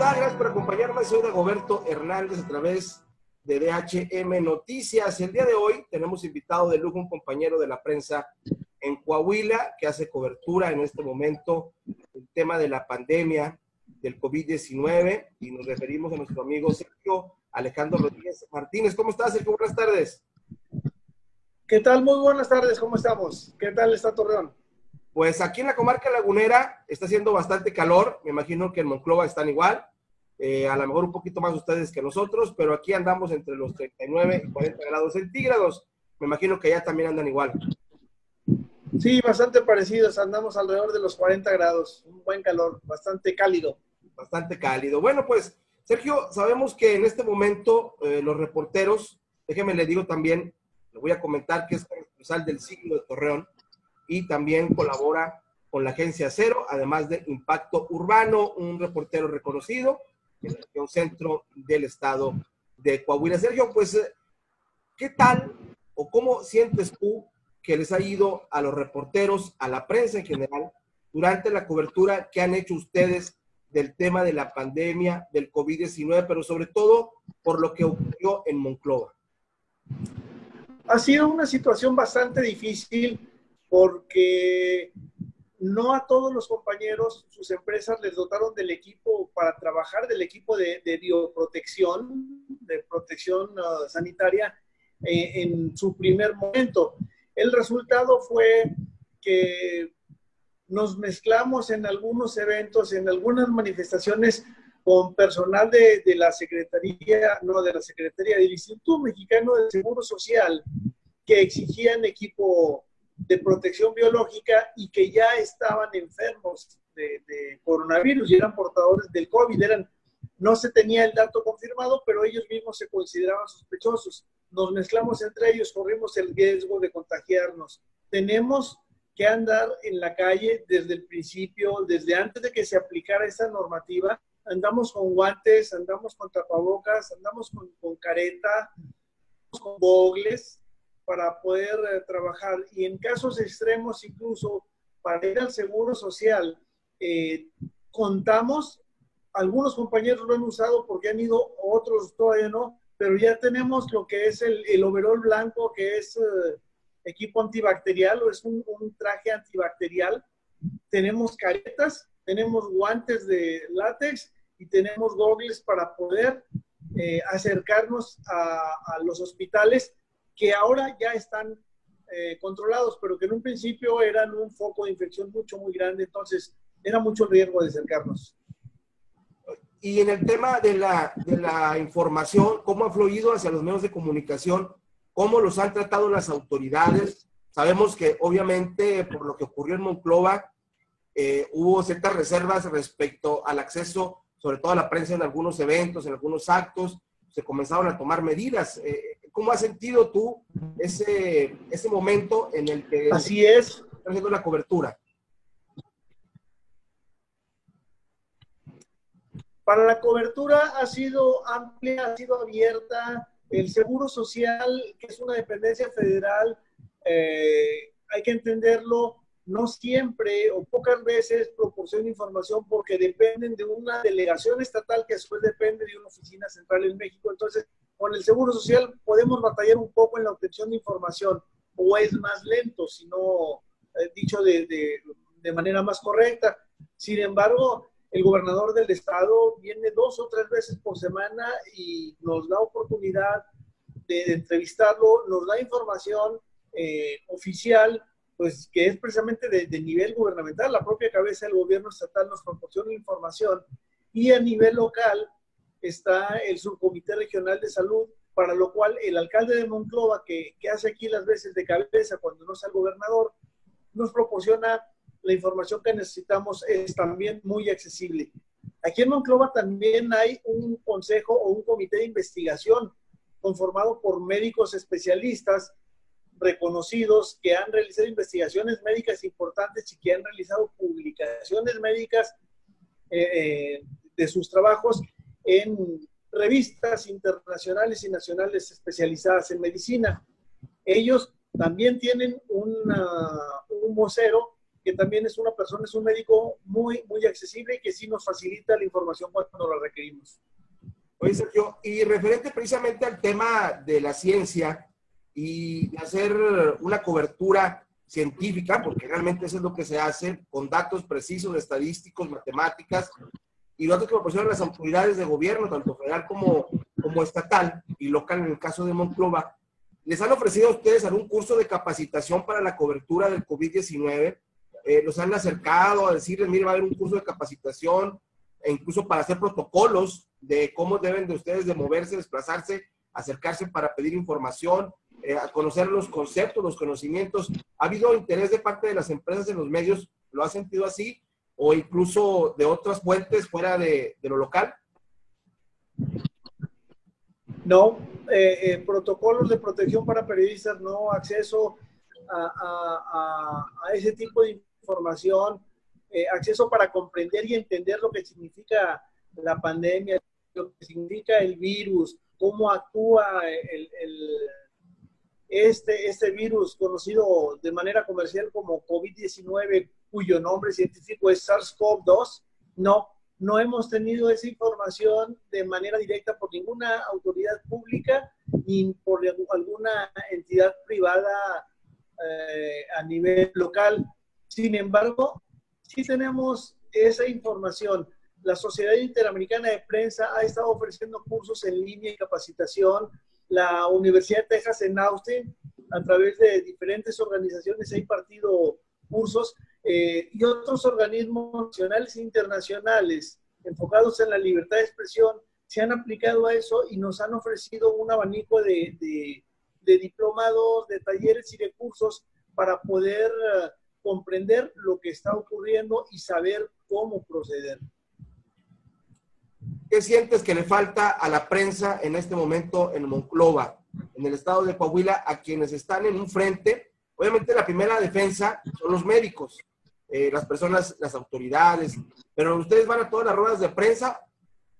Gracias por acompañarme. Soy Dagoberto Hernández a través de DHM Noticias. El día de hoy tenemos invitado de lujo un compañero de la prensa en Coahuila que hace cobertura en este momento el tema de la pandemia del COVID-19 y nos referimos a nuestro amigo Sergio Alejandro Rodríguez Martínez. ¿Cómo estás, Sergio? Buenas tardes. ¿Qué tal? Muy buenas tardes. ¿Cómo estamos? ¿Qué tal está Torreón? Pues aquí en la comarca lagunera está haciendo bastante calor. Me imagino que en Monclova están igual. Eh, a lo mejor un poquito más ustedes que nosotros, pero aquí andamos entre los 39 y 40 grados centígrados. Me imagino que allá también andan igual. Sí, bastante parecidos. Andamos alrededor de los 40 grados. Un buen calor, bastante cálido. Bastante cálido. Bueno, pues, Sergio, sabemos que en este momento eh, los reporteros, déjeme le digo también, le voy a comentar que es corresponsal del siglo de Torreón, y también colabora con la agencia Cero, además de Impacto Urbano, un reportero reconocido en el centro del estado de Coahuila. Sergio, pues, ¿qué tal o cómo sientes tú que les ha ido a los reporteros, a la prensa en general, durante la cobertura que han hecho ustedes del tema de la pandemia, del COVID-19, pero sobre todo por lo que ocurrió en Monclova? Ha sido una situación bastante difícil porque no a todos los compañeros, sus empresas les dotaron del equipo para trabajar, del equipo de, bioprotección, de protección uh, sanitaria eh, en su primer momento. El resultado fue que nos mezclamos en algunos eventos, en algunas manifestaciones con personal de, de la Secretaría, no, de la Secretaría del Instituto Mexicano del Seguro Social, que exigían equipo de protección biológica y que ya estaban enfermos de, coronavirus y eran portadores del COVID. Eran, no se tenía el dato confirmado, pero ellos mismos se consideraban sospechosos. Nos mezclamos entre ellos, corrimos el riesgo de contagiarnos. Tenemos que andar en la calle desde el principio, desde antes de que se aplicara esa normativa. Andamos con guantes, andamos con tapabocas, andamos con, con careta, con gogles, para poder eh, trabajar y en casos extremos incluso para ir al seguro social, eh, contamos, algunos compañeros lo han usado porque han ido, otros todavía no, pero ya tenemos lo que es el, el overall blanco, que es eh, equipo antibacterial o es un, un, traje antibacterial. Tenemos caretas, tenemos guantes de látex y tenemos gogles para poder acercarnos a, a los hospitales que ahora ya están eh, controlados, pero que en un principio eran un foco de infección mucho, muy grande, entonces era mucho riesgo de acercarnos. Y en el tema de la, de la información, ¿cómo ha fluido hacia los medios de comunicación? ¿Cómo los han tratado las autoridades? Sabemos que obviamente por lo que ocurrió en Monclova, eh, hubo ciertas reservas respecto al acceso, sobre todo a la prensa en algunos eventos, en algunos actos, se comenzaron a tomar medidas. Eh, ¿Cómo has sentido tú ese, ese momento en el que... Así es. Estás haciendo la cobertura. Para la cobertura ha sido amplia, ha sido abierta. El Seguro Social, que es una dependencia federal, eh, hay que entenderlo, no siempre o pocas veces proporciona información porque dependen de una delegación estatal que después depende de una oficina central en México. Entonces, con el Seguro Social podemos batallar un poco en la obtención de información o es más lento, si no eh, dicho de, de, manera más correcta. Sin embargo, el gobernador del estado viene dos o tres veces por semana y nos da oportunidad de, entrevistarlo, nos da información eh, oficial, pues que es precisamente de, de, nivel gubernamental. La propia cabeza del gobierno estatal nos proporciona información y a nivel local está el subcomité regional de salud, para lo cual el alcalde de Monclova, que, que hace aquí las veces de cabeza cuando no es el gobernador, nos proporciona la información que necesitamos, es también muy accesible. Aquí en Monclova también hay un consejo o un comité de investigación conformado por médicos especialistas reconocidos que han realizado investigaciones médicas importantes y que han realizado publicaciones médicas eh, eh, de sus trabajos en revistas internacionales y nacionales especializadas en medicina. Ellos también tienen un vocero que también es una persona, es un médico muy, muy accesible y que sí nos facilita la información cuando la requerimos. Oye, Sergio, y referente precisamente al tema de la ciencia y hacer una cobertura científica, porque realmente eso es lo que se hace, con datos precisos, estadísticos, matemáticas, y datos que proporcionan las autoridades de gobierno, tanto federal como, como estatal y local en el caso de Monclova, ¿les han ofrecido a ustedes algún curso de capacitación para la cobertura del COVID-19? Eh, ¿Los han acercado a decirles, mire, va a haber un curso de capacitación, e incluso para hacer protocolos de cómo deben de ustedes de moverse, desplazarse, acercarse para pedir información, eh, a conocer los conceptos, los conocimientos. ¿Ha habido interés de parte de las empresas en los medios? ¿Lo ha sentido así? ¿O incluso de otras fuentes fuera de, lo local? No, eh, eh, protocolos de protección para periodistas, no acceso a, ese tipo de información, acceso para comprender y entender lo que significa la pandemia, lo que significa el virus, cómo actúa el este, este virus conocido de manera comercial como COVID-19, cuyo nombre científico es SARS-CoV-2, no, no hemos tenido esa información de manera directa por ninguna autoridad pública ni por alguna entidad privada eh, a nivel local. Sin embargo, sí tenemos esa información. La Sociedad Interamericana de Prensa ha estado ofreciendo cursos en línea y capacitación la Universidad de Texas en Austin, a través de diferentes organizaciones, ha impartido cursos eh, y otros organismos nacionales e internacionales enfocados en la libertad de expresión se han aplicado a eso y nos han ofrecido un abanico de, de, diplomados, de talleres y de cursos para poder eh, comprender lo que está ocurriendo y saber cómo proceder. ¿Qué sientes que le falta a la prensa en este momento en Monclova, en el estado de Coahuila, a quienes están en un frente? Obviamente la primera defensa son los médicos, eh, las personas, las autoridades, pero ustedes van a todas las ruedas de prensa,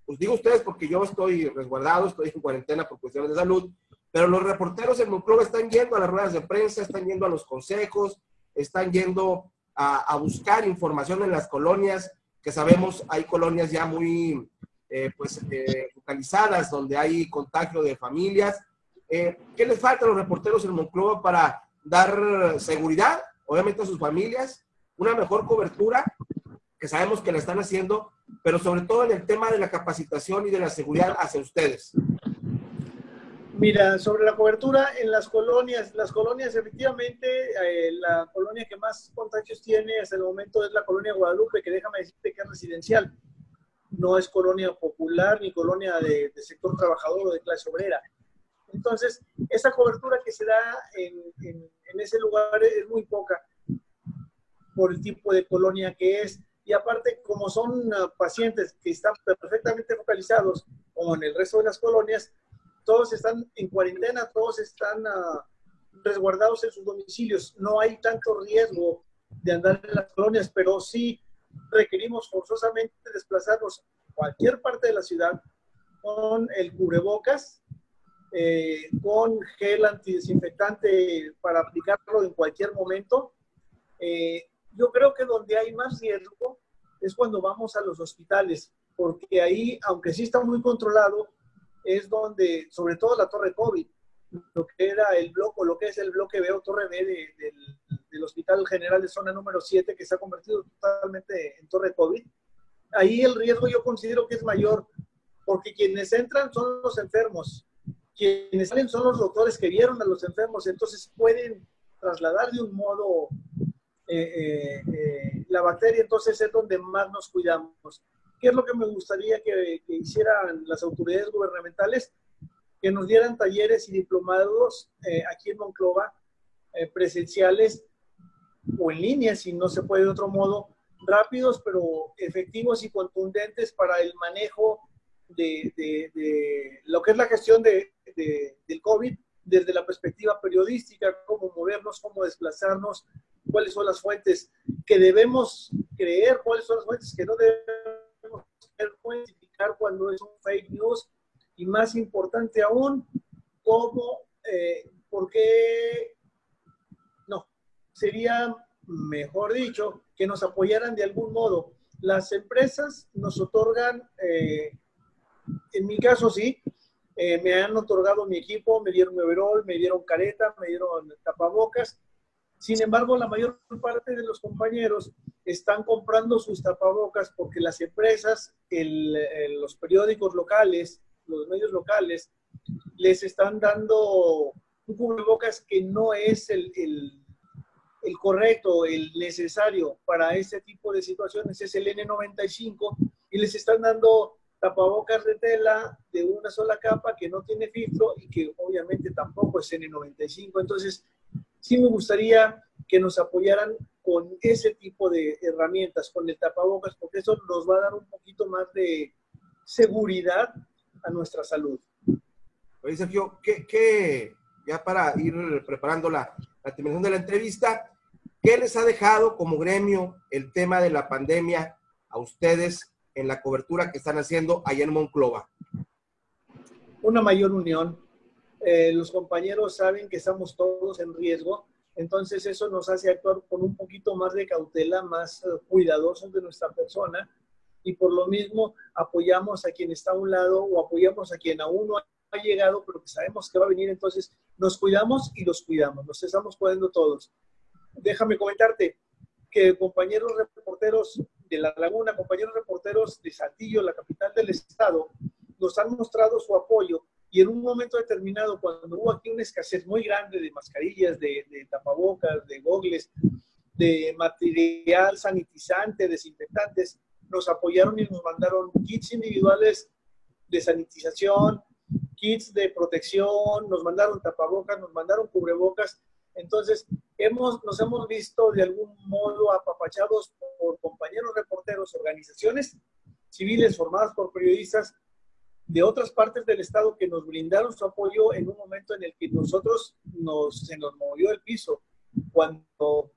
pues digo ustedes porque yo estoy resguardado, estoy en cuarentena por cuestiones de salud, pero los reporteros en Monclova están yendo a las ruedas de prensa, están yendo a los consejos, están yendo a, buscar información en las colonias, que sabemos hay colonias ya muy eh, pues, eh, localizadas, donde hay contagio de familias. Eh, ¿Qué les falta a los reporteros en Monclova para dar seguridad, obviamente, a sus familias, una mejor cobertura, que sabemos que la están haciendo, pero sobre todo en el tema de la capacitación y de la seguridad hacia ustedes? Mira, sobre la cobertura en las colonias, las colonias efectivamente, la colonia que más contagios tiene hasta el momento es la colonia Guadalupe, que déjame decirte que es residencial no es colonia popular ni colonia de, sector trabajador o de clase obrera. Entonces, esa cobertura que se da en, ese lugar es muy poca por el tipo de colonia que es. Y aparte, como son ah, pacientes que están perfectamente focalizados, como en el resto de las colonias, todos están en cuarentena, todos están uh, resguardados en sus domicilios. No hay tanto riesgo de andar en las colonias, pero sí requerimos forzosamente desplazarnos a cualquier parte de la ciudad con el cubrebocas, eh, con gel antidesinfectante para aplicarlo en cualquier momento. Eh, yo creo que donde hay más riesgo es cuando vamos a los hospitales, porque ahí, aunque sí está muy controlado, es donde, sobre todo la torre COVID, lo que era el bloque, lo que es el bloque B o torre B del, Hospital General de Zona número 7, que se ha convertido totalmente en torre COVID, ahí el riesgo yo considero que es mayor, porque quienes entran son los enfermos, quienes salen son los doctores que vieron a los enfermos, entonces pueden trasladar de un modo eh, eh, eh, la bacteria, entonces es donde más nos cuidamos. ¿Qué es lo que me gustaría que, hicieran las autoridades gubernamentales? que nos dieran talleres y diplomados aquí en Monclova, presenciales o en línea, si no se puede de otro modo, rápidos, pero efectivos y contundentes para el manejo de, de, lo que es la gestión de, del COVID desde la perspectiva periodística, cómo movernos, cómo desplazarnos, cuáles son las fuentes que debemos creer, cuáles son las fuentes que no debemos identificar cuando es un fake news y más importante aún, cómo, eh, por qué, no, sería mejor dicho, que nos apoyaran de algún modo. Las empresas nos otorgan, eh, en mi caso sí, eh, me han otorgado mi equipo, me dieron overall, me dieron careta, me dieron tapabocas. Sin embargo, la mayor parte de los compañeros están comprando sus tapabocas porque las empresas, los periódicos locales, los medios locales, les están dando un cubrebocas que no es el, el correcto, el necesario para este tipo de situaciones es el N95 y les están dando tapabocas de tela de una sola capa que no tiene filtro y que obviamente tampoco es N95. Entonces, sí me gustaría que nos apoyaran con ese tipo de herramientas, con el tapabocas, porque eso nos va a dar un poquito más de seguridad a nuestra salud. Oye, Sergio, ¿qué, ya para ir preparando la, la terminación de la entrevista, ¿qué les ha dejado como gremio el tema de la pandemia a ustedes en la cobertura que están haciendo allá en Monclova? Una mayor unión. Eh, los compañeros saben que estamos todos en riesgo, entonces eso nos hace actuar con un poquito más de cautela, más uh, cuidadosos de nuestra persona y por lo mismo apoyamos a quien está a un lado o apoyamos a quien aún no ha llegado, pero que sabemos que va a venir, entonces nos cuidamos y los cuidamos, nos estamos cuidando todos. Déjame comentarte que compañeros reporteros de La Laguna, compañeros reporteros de Saltillo, la capital del estado, nos han mostrado su apoyo y en un momento determinado, cuando hubo aquí una escasez muy grande de mascarillas, de, de tapabocas, de gogles, de material sanitizante, desinfectantes, nos apoyaron y nos mandaron kits individuales de sanitización, kits de protección, nos mandaron tapabocas, nos mandaron cubrebocas. Entonces, hemos, nos hemos visto de algún modo apapachados por compañeros reporteros, organizaciones civiles formadas por periodistas de otras partes del Estado que nos brindaron su apoyo en un momento en el que nosotros nos, se nos movió el piso, cuando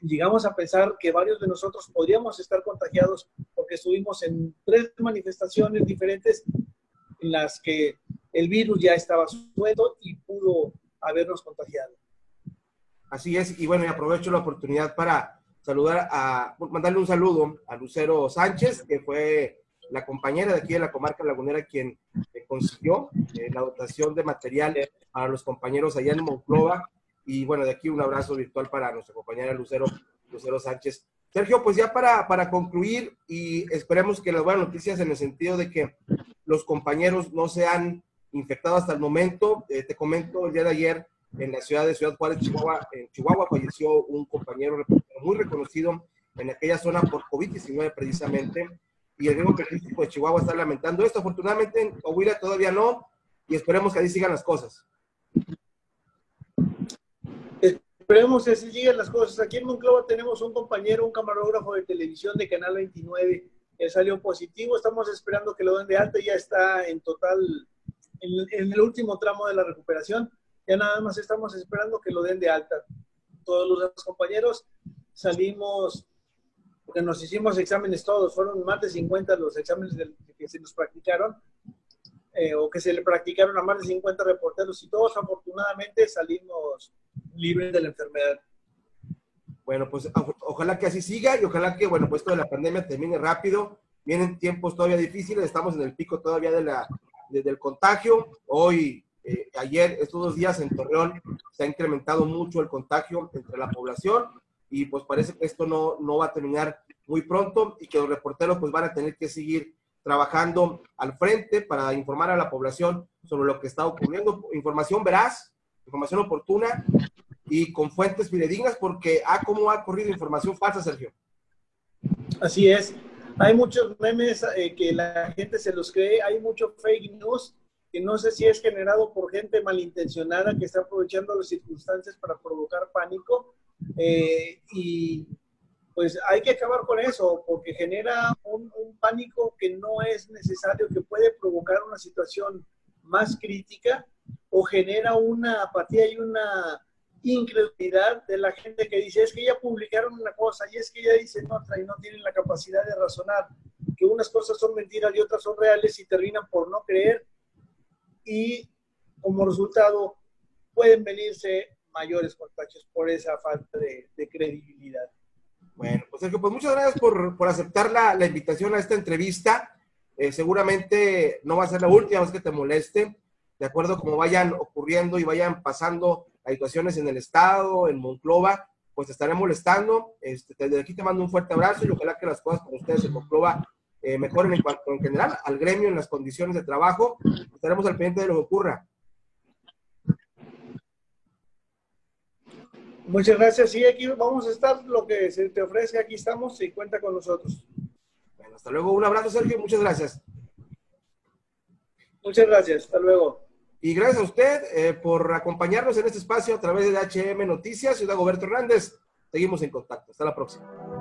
llegamos a pensar que varios de nosotros podríamos estar contagiados porque estuvimos en tres manifestaciones diferentes en las que el virus ya estaba suelto y pudo habernos contagiado. Así es, y bueno, y aprovecho la oportunidad para saludar a, mandarle un saludo a Lucero Sánchez, que fue la compañera de aquí de la comarca lagunera quien consiguió eh, la dotación de material para los compañeros allá en Monclova. Y bueno, de aquí un abrazo virtual para nuestra compañera Lucero, Lucero Sánchez. Sergio, pues ya para, para concluir y esperemos que las buenas noticias en el sentido de que los compañeros no sean infectado hasta el momento. Eh, te comento, el día de ayer en la ciudad de Ciudad Juárez, Chihuahua, en Chihuahua falleció un compañero muy reconocido en aquella zona por COVID-19 precisamente. Y el gremio de Chihuahua está lamentando esto. Afortunadamente en Coahuila todavía no y esperemos que así sigan las cosas. Esperemos que así sigan las cosas. Aquí en Monclova tenemos un compañero, un camarógrafo de televisión de Canal 29. Él salió positivo. Estamos esperando que lo den de alta. Ya está en total en, el último tramo de la recuperación. Ya nada más estamos esperando que lo den de alta. Todos los compañeros salimos, porque nos hicimos exámenes todos, fueron más de 50 los exámenes que se nos practicaron, eh, o que se le practicaron a más de 50 reporteros, y todos afortunadamente salimos libres de la enfermedad. Bueno, pues ojalá que así siga y ojalá que, bueno, pues toda la pandemia termine rápido. Vienen tiempos todavía difíciles, estamos en el pico todavía de la, desde el contagio. Hoy, eh, ayer, estos dos días en Torreón se ha incrementado mucho el contagio entre la población y pues parece que esto no, no va a terminar muy pronto y que los reporteros pues van a tener que seguir trabajando al frente para informar a la población sobre lo que está ocurriendo. Información veraz, información oportuna y con fuentes fidedignas porque, ah, ¿cómo ha corrido información falsa, Sergio? Así es. Hay muchos memes eh, que la gente se los cree, hay mucho fake news que no sé si es generado por gente malintencionada que está aprovechando las circunstancias para provocar pánico. Eh, y pues hay que acabar con eso porque genera un, un pánico que no es necesario, que puede provocar una situación más crítica o genera una apatía y una incredulidad de la gente que dice, es que ya publicaron una cosa y es que ya dicen otra y no tienen la capacidad de razonar que unas cosas son mentiras y otras son reales y terminan por no creer y como resultado pueden venirse mayores contagios por esa falta de, credibilidad. Bueno, pues Sergio, pues muchas gracias por, por aceptar la, la, invitación a esta entrevista. Eh, seguramente no va a ser la última vez que te moleste, de acuerdo a cómo vayan ocurriendo y vayan pasando las situaciones en el Estado, en Monclova, pues te estaré molestando. Este, desde aquí te mando un fuerte abrazo y ojalá que las cosas con ustedes en Monclova eh, mejoren en en general al gremio, en las condiciones de trabajo. Estaremos al pendiente de lo que ocurra. Muchas gracias. Sí, aquí vamos a estar. Lo que se te ofrece, aquí estamos y cuenta con nosotros. Bueno, hasta luego. Un abrazo, Sergio. Muchas gracias. Muchas gracias. Hasta luego. Y gracias a usted eh, por acompañarnos en este espacio a través de HM Noticias. Ciudad Goberto Hernández. Seguimos en contacto. Hasta la próxima.